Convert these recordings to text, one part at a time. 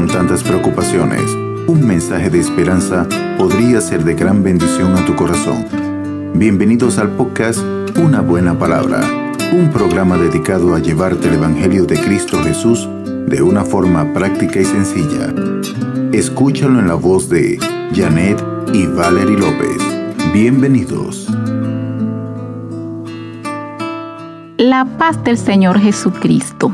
con tantas preocupaciones, un mensaje de esperanza podría ser de gran bendición a tu corazón. Bienvenidos al podcast Una Buena Palabra, un programa dedicado a llevarte el Evangelio de Cristo Jesús de una forma práctica y sencilla. Escúchalo en la voz de Janet y Valerie López. Bienvenidos. La paz del Señor Jesucristo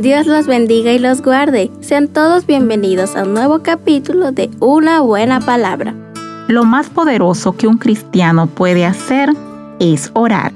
Dios los bendiga y los guarde. Sean todos bienvenidos a un nuevo capítulo de Una buena palabra. Lo más poderoso que un cristiano puede hacer es orar.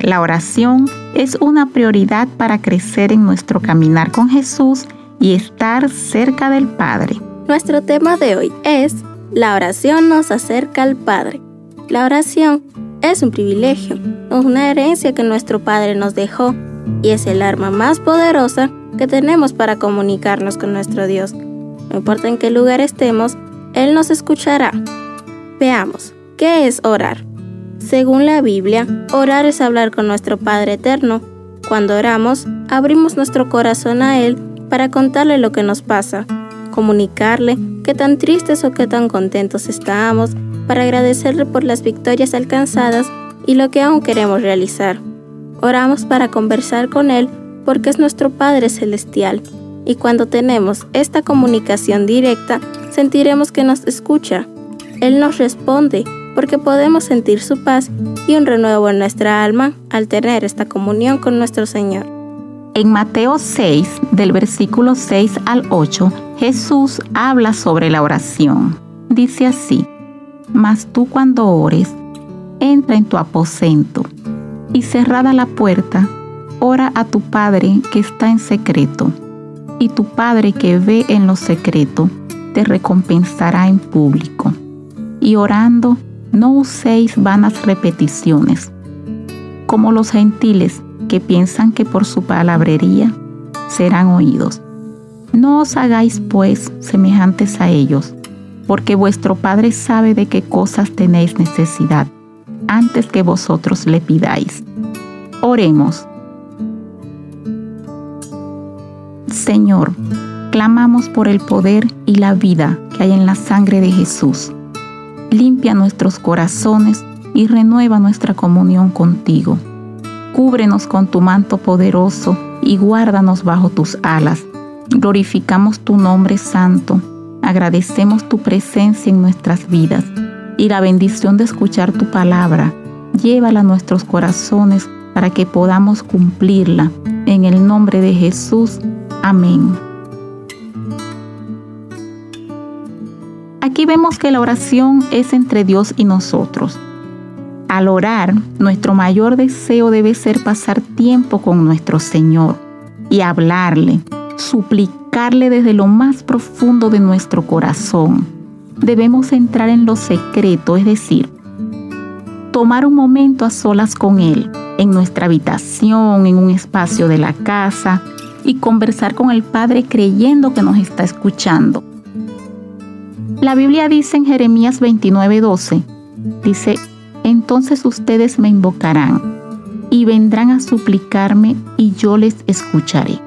La oración es una prioridad para crecer en nuestro caminar con Jesús y estar cerca del Padre. Nuestro tema de hoy es La oración nos acerca al Padre. La oración es un privilegio, una herencia que nuestro Padre nos dejó y es el arma más poderosa que tenemos para comunicarnos con nuestro Dios. No importa en qué lugar estemos, Él nos escuchará. Veamos, ¿qué es orar? Según la Biblia, orar es hablar con nuestro Padre Eterno. Cuando oramos, abrimos nuestro corazón a Él para contarle lo que nos pasa, comunicarle qué tan tristes o qué tan contentos estamos, para agradecerle por las victorias alcanzadas y lo que aún queremos realizar. Oramos para conversar con Él porque es nuestro Padre Celestial, y cuando tenemos esta comunicación directa, sentiremos que nos escucha. Él nos responde porque podemos sentir su paz y un renuevo en nuestra alma al tener esta comunión con nuestro Señor. En Mateo 6, del versículo 6 al 8, Jesús habla sobre la oración. Dice así, Mas tú cuando ores, entra en tu aposento y cerrada la puerta, ora a tu Padre que está en secreto, y tu Padre que ve en lo secreto te recompensará en público. Y orando, no uséis vanas repeticiones, como los gentiles que piensan que por su palabrería serán oídos. No os hagáis pues semejantes a ellos, porque vuestro Padre sabe de qué cosas tenéis necesidad, antes que vosotros le pidáis. Oremos. Señor, clamamos por el poder y la vida que hay en la sangre de Jesús. Limpia nuestros corazones y renueva nuestra comunión contigo. Cúbrenos con tu manto poderoso y guárdanos bajo tus alas. Glorificamos tu nombre santo. Agradecemos tu presencia en nuestras vidas y la bendición de escuchar tu palabra. Llévala a nuestros corazones para que podamos cumplirla. En el nombre de Jesús. Amén. Aquí vemos que la oración es entre Dios y nosotros. Al orar, nuestro mayor deseo debe ser pasar tiempo con nuestro Señor y hablarle, suplicarle desde lo más profundo de nuestro corazón. Debemos entrar en lo secreto, es decir, tomar un momento a solas con Él, en nuestra habitación, en un espacio de la casa, y conversar con el Padre creyendo que nos está escuchando. La Biblia dice en Jeremías 29:12, dice, entonces ustedes me invocarán y vendrán a suplicarme y yo les escucharé.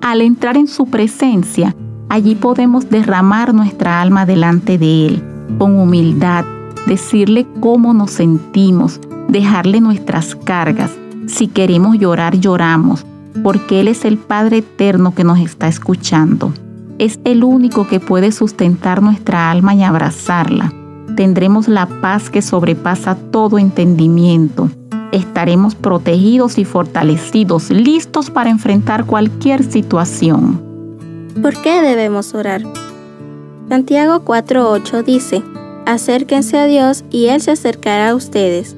Al entrar en su presencia, allí podemos derramar nuestra alma delante de Él, con humildad, decirle cómo nos sentimos, dejarle nuestras cargas. Si queremos llorar, lloramos porque Él es el Padre eterno que nos está escuchando. Es el único que puede sustentar nuestra alma y abrazarla. Tendremos la paz que sobrepasa todo entendimiento. Estaremos protegidos y fortalecidos, listos para enfrentar cualquier situación. ¿Por qué debemos orar? Santiago 4.8 dice, acérquense a Dios y Él se acercará a ustedes.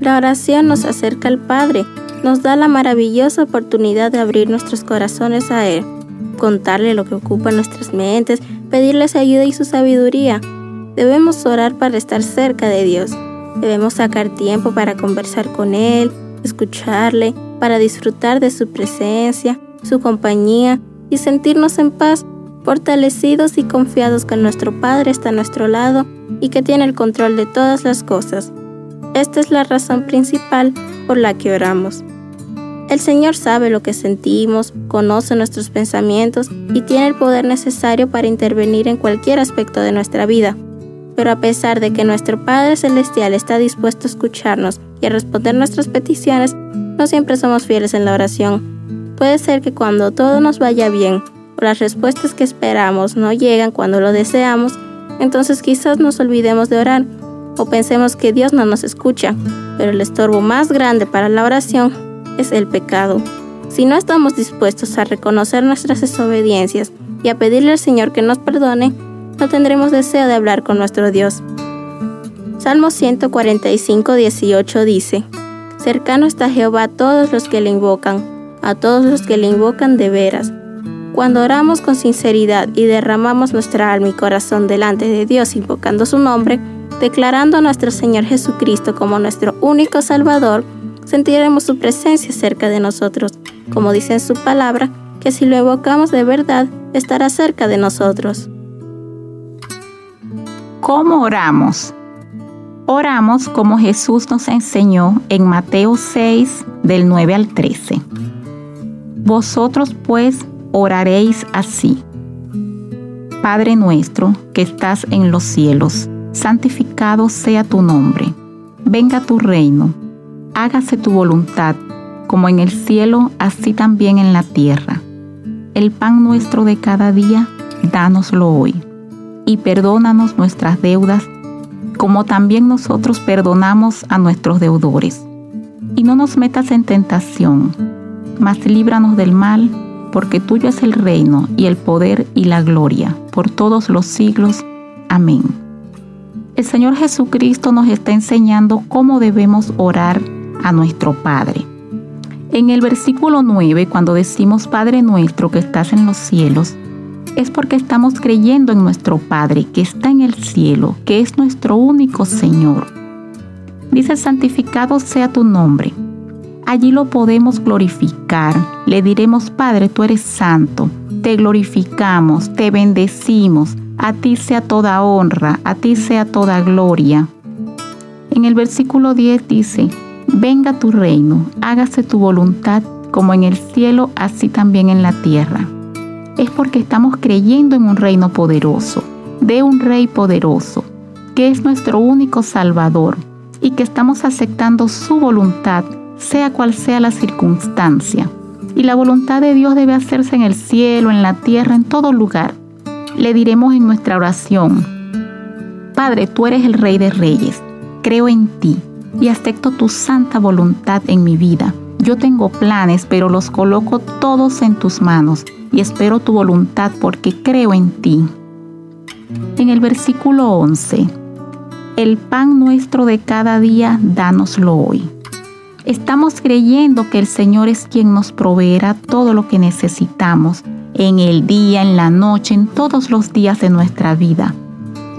La oración nos acerca al Padre nos da la maravillosa oportunidad de abrir nuestros corazones a Él, contarle lo que ocupa nuestras mentes, pedirle su ayuda y su sabiduría. Debemos orar para estar cerca de Dios. Debemos sacar tiempo para conversar con Él, escucharle, para disfrutar de su presencia, su compañía y sentirnos en paz, fortalecidos y confiados que nuestro Padre está a nuestro lado y que tiene el control de todas las cosas. Esta es la razón principal por la que oramos. El Señor sabe lo que sentimos, conoce nuestros pensamientos y tiene el poder necesario para intervenir en cualquier aspecto de nuestra vida. Pero a pesar de que nuestro Padre Celestial está dispuesto a escucharnos y a responder nuestras peticiones, no siempre somos fieles en la oración. Puede ser que cuando todo nos vaya bien o las respuestas que esperamos no llegan cuando lo deseamos, entonces quizás nos olvidemos de orar o pensemos que Dios no nos escucha, pero el estorbo más grande para la oración es el pecado. Si no estamos dispuestos a reconocer nuestras desobediencias y a pedirle al Señor que nos perdone, no tendremos deseo de hablar con nuestro Dios. Salmo 145, 18 dice, Cercano está Jehová a todos los que le invocan, a todos los que le invocan de veras. Cuando oramos con sinceridad y derramamos nuestra alma y corazón delante de Dios invocando su nombre, declarando a nuestro Señor Jesucristo como nuestro único Salvador, sentiremos su presencia cerca de nosotros, como dice en su palabra, que si lo evocamos de verdad, estará cerca de nosotros. ¿Cómo oramos? Oramos como Jesús nos enseñó en Mateo 6, del 9 al 13. Vosotros pues oraréis así. Padre nuestro que estás en los cielos, santificado sea tu nombre. Venga tu reino. Hágase tu voluntad, como en el cielo, así también en la tierra. El pan nuestro de cada día, dánoslo hoy y perdónanos nuestras deudas, como también nosotros perdonamos a nuestros deudores. Y no nos metas en tentación, mas líbranos del mal, porque tuyo es el reino y el poder y la gloria, por todos los siglos. Amén. El Señor Jesucristo nos está enseñando cómo debemos orar a nuestro Padre. En el versículo 9, cuando decimos Padre nuestro que estás en los cielos, es porque estamos creyendo en nuestro Padre que está en el cielo, que es nuestro único Señor. Dice, santificado sea tu nombre. Allí lo podemos glorificar. Le diremos, Padre, tú eres santo. Te glorificamos, te bendecimos. A ti sea toda honra, a ti sea toda gloria. En el versículo 10 dice, venga tu reino, hágase tu voluntad como en el cielo, así también en la tierra es porque estamos creyendo en un reino poderoso, de un rey poderoso, que es nuestro único Salvador y que estamos aceptando su voluntad, sea cual sea la circunstancia. Y la voluntad de Dios debe hacerse en el cielo, en la tierra, en todo lugar. Le diremos en nuestra oración, Padre, tú eres el Rey de Reyes, creo en ti y acepto tu santa voluntad en mi vida. Yo tengo planes, pero los coloco todos en tus manos y espero tu voluntad porque creo en ti. En el versículo 11, el pan nuestro de cada día, dánoslo hoy. Estamos creyendo que el Señor es quien nos proveerá todo lo que necesitamos en el día, en la noche, en todos los días de nuestra vida.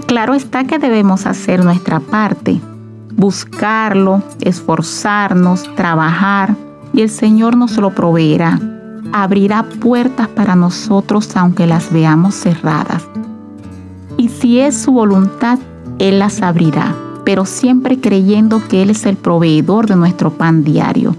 Claro está que debemos hacer nuestra parte, buscarlo, esforzarnos, trabajar, y el Señor nos lo proveerá abrirá puertas para nosotros aunque las veamos cerradas. Y si es su voluntad, Él las abrirá, pero siempre creyendo que Él es el proveedor de nuestro pan diario.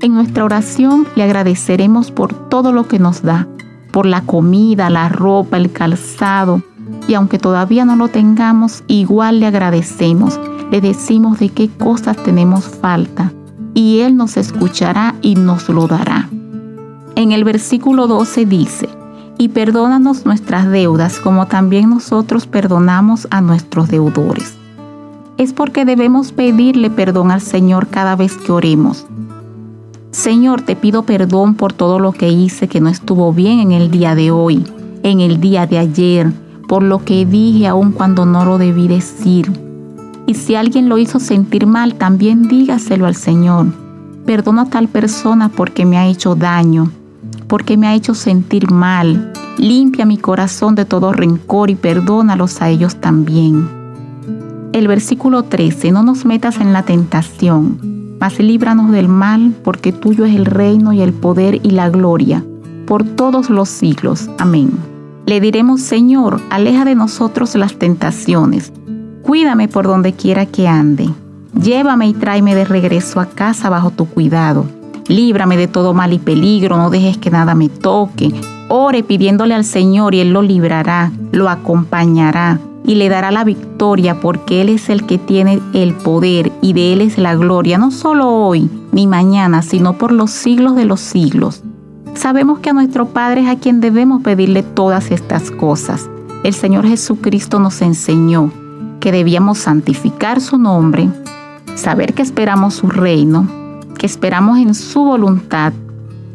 En nuestra oración le agradeceremos por todo lo que nos da, por la comida, la ropa, el calzado, y aunque todavía no lo tengamos, igual le agradecemos, le decimos de qué cosas tenemos falta, y Él nos escuchará y nos lo dará. En el versículo 12 dice, y perdónanos nuestras deudas como también nosotros perdonamos a nuestros deudores. Es porque debemos pedirle perdón al Señor cada vez que oremos. Señor, te pido perdón por todo lo que hice que no estuvo bien en el día de hoy, en el día de ayer, por lo que dije aun cuando no lo debí decir. Y si alguien lo hizo sentir mal, también dígaselo al Señor. Perdona a tal persona porque me ha hecho daño porque me ha hecho sentir mal. Limpia mi corazón de todo rencor y perdónalos a ellos también. El versículo 13, no nos metas en la tentación, mas líbranos del mal, porque tuyo es el reino y el poder y la gloria, por todos los siglos. Amén. Le diremos, Señor, aleja de nosotros las tentaciones, cuídame por donde quiera que ande, llévame y tráeme de regreso a casa bajo tu cuidado líbrame de todo mal y peligro, no dejes que nada me toque. Ore pidiéndole al Señor y Él lo librará, lo acompañará y le dará la victoria porque Él es el que tiene el poder y de Él es la gloria, no solo hoy ni mañana, sino por los siglos de los siglos. Sabemos que a nuestro Padre es a quien debemos pedirle todas estas cosas. El Señor Jesucristo nos enseñó que debíamos santificar su nombre, saber que esperamos su reino, que esperamos en su voluntad,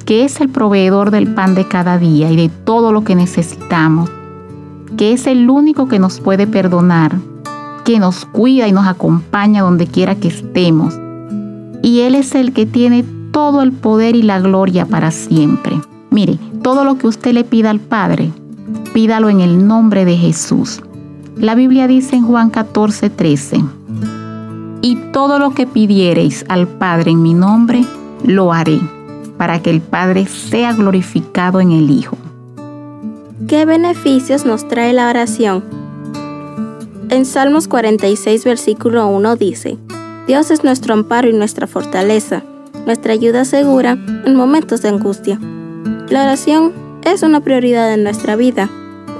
que es el proveedor del pan de cada día y de todo lo que necesitamos, que es el único que nos puede perdonar, que nos cuida y nos acompaña donde quiera que estemos. Y Él es el que tiene todo el poder y la gloria para siempre. Mire, todo lo que usted le pida al Padre, pídalo en el nombre de Jesús. La Biblia dice en Juan 14, 13, y todo lo que pidiereis al Padre en mi nombre, lo haré, para que el Padre sea glorificado en el Hijo. ¿Qué beneficios nos trae la oración? En Salmos 46, versículo 1 dice, Dios es nuestro amparo y nuestra fortaleza, nuestra ayuda segura en momentos de angustia. La oración es una prioridad en nuestra vida.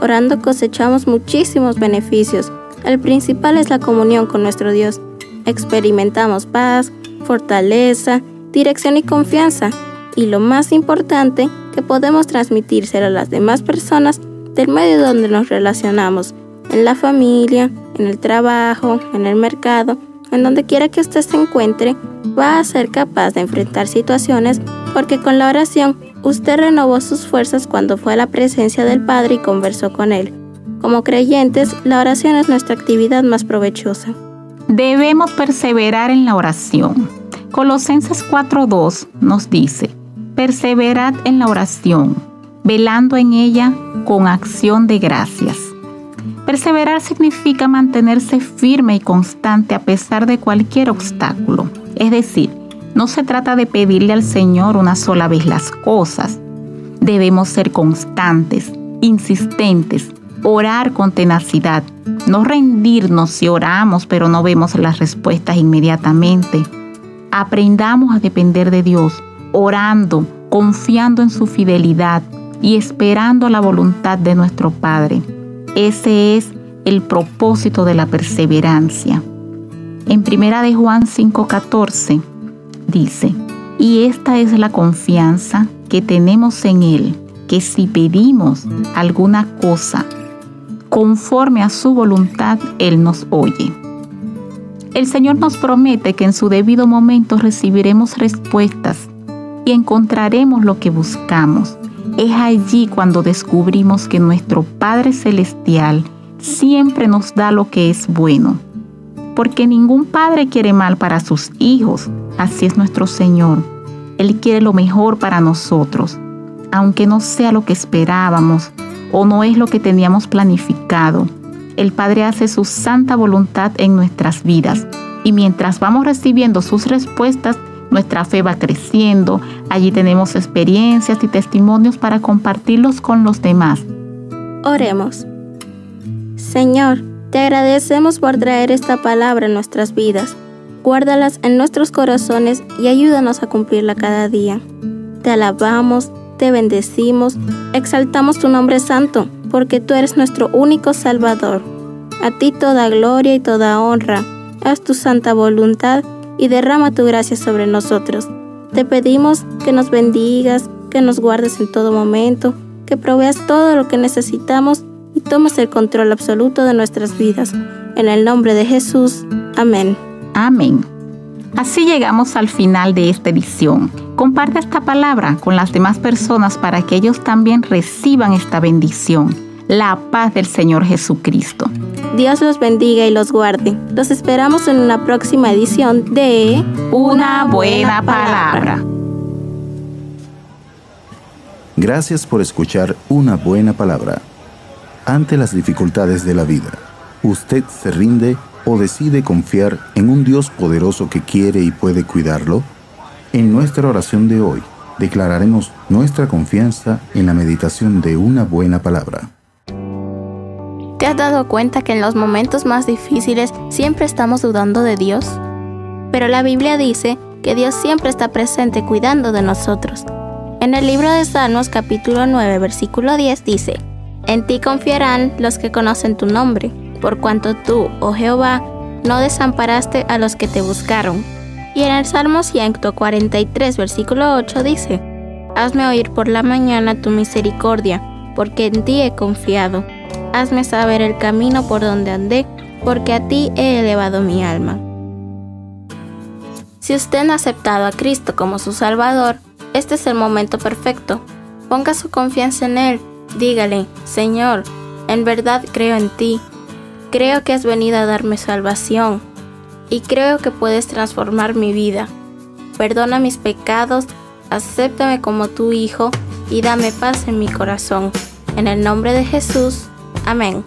Orando cosechamos muchísimos beneficios. El principal es la comunión con nuestro Dios. Experimentamos paz, fortaleza, dirección y confianza. Y lo más importante, que podemos transmitírselo a las demás personas del medio donde nos relacionamos, en la familia, en el trabajo, en el mercado, en donde quiera que usted se encuentre, va a ser capaz de enfrentar situaciones porque con la oración usted renovó sus fuerzas cuando fue a la presencia del Padre y conversó con Él. Como creyentes, la oración es nuestra actividad más provechosa. Debemos perseverar en la oración. Colosenses 4.2 nos dice, perseverad en la oración, velando en ella con acción de gracias. Perseverar significa mantenerse firme y constante a pesar de cualquier obstáculo. Es decir, no se trata de pedirle al Señor una sola vez las cosas. Debemos ser constantes, insistentes, orar con tenacidad, no rendirnos si oramos pero no vemos las respuestas inmediatamente. Aprendamos a depender de Dios, orando, confiando en su fidelidad y esperando la voluntad de nuestro Padre. Ese es el propósito de la perseverancia. En primera de Juan 5:14 dice, "Y esta es la confianza que tenemos en él, que si pedimos alguna cosa conforme a su voluntad, Él nos oye. El Señor nos promete que en su debido momento recibiremos respuestas y encontraremos lo que buscamos. Es allí cuando descubrimos que nuestro Padre Celestial siempre nos da lo que es bueno. Porque ningún padre quiere mal para sus hijos, así es nuestro Señor. Él quiere lo mejor para nosotros, aunque no sea lo que esperábamos, o no es lo que teníamos planificado. El Padre hace su santa voluntad en nuestras vidas y mientras vamos recibiendo sus respuestas, nuestra fe va creciendo. Allí tenemos experiencias y testimonios para compartirlos con los demás. Oremos. Señor, te agradecemos por traer esta palabra en nuestras vidas. Guárdalas en nuestros corazones y ayúdanos a cumplirla cada día. Te alabamos, te bendecimos, exaltamos tu nombre santo, porque tú eres nuestro único Salvador. A ti toda gloria y toda honra. Haz tu santa voluntad y derrama tu gracia sobre nosotros. Te pedimos que nos bendigas, que nos guardes en todo momento, que proveas todo lo que necesitamos y tomes el control absoluto de nuestras vidas. En el nombre de Jesús. Amén. Amén. Así llegamos al final de esta edición. Comparte esta palabra con las demás personas para que ellos también reciban esta bendición. La paz del Señor Jesucristo. Dios los bendiga y los guarde. Los esperamos en una próxima edición de Una buena palabra. Gracias por escuchar Una buena palabra. Ante las dificultades de la vida, ¿usted se rinde o decide confiar en un Dios poderoso que quiere y puede cuidarlo? En nuestra oración de hoy, declararemos nuestra confianza en la meditación de una buena palabra. ¿Te has dado cuenta que en los momentos más difíciles siempre estamos dudando de Dios? Pero la Biblia dice que Dios siempre está presente cuidando de nosotros. En el libro de Salmos capítulo 9 versículo 10 dice, En ti confiarán los que conocen tu nombre, por cuanto tú, oh Jehová, no desamparaste a los que te buscaron. Y en el Salmo 143 versículo 8 dice, Hazme oír por la mañana tu misericordia, porque en ti he confiado. Hazme saber el camino por donde andé, porque a ti he elevado mi alma. Si usted no ha aceptado a Cristo como su Salvador, este es el momento perfecto. Ponga su confianza en Él. Dígale, Señor, en verdad creo en ti. Creo que has venido a darme salvación y creo que puedes transformar mi vida. Perdona mis pecados, acéptame como tu Hijo y dame paz en mi corazón. En el nombre de Jesús. Amén.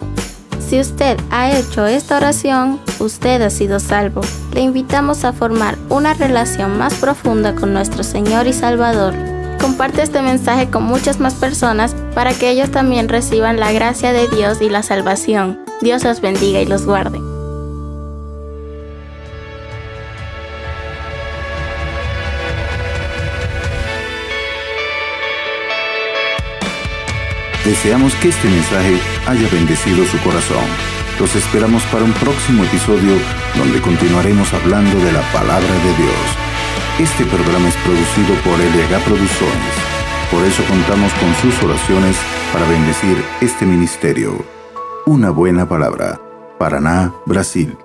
Si usted ha hecho esta oración, usted ha sido salvo. Le invitamos a formar una relación más profunda con nuestro Señor y Salvador. Comparte este mensaje con muchas más personas para que ellos también reciban la gracia de Dios y la salvación. Dios los bendiga y los guarde. Deseamos que este mensaje haya bendecido su corazón. Los esperamos para un próximo episodio donde continuaremos hablando de la palabra de Dios. Este programa es producido por LH Producciones. Por eso contamos con sus oraciones para bendecir este ministerio. Una buena palabra. Paraná, Brasil.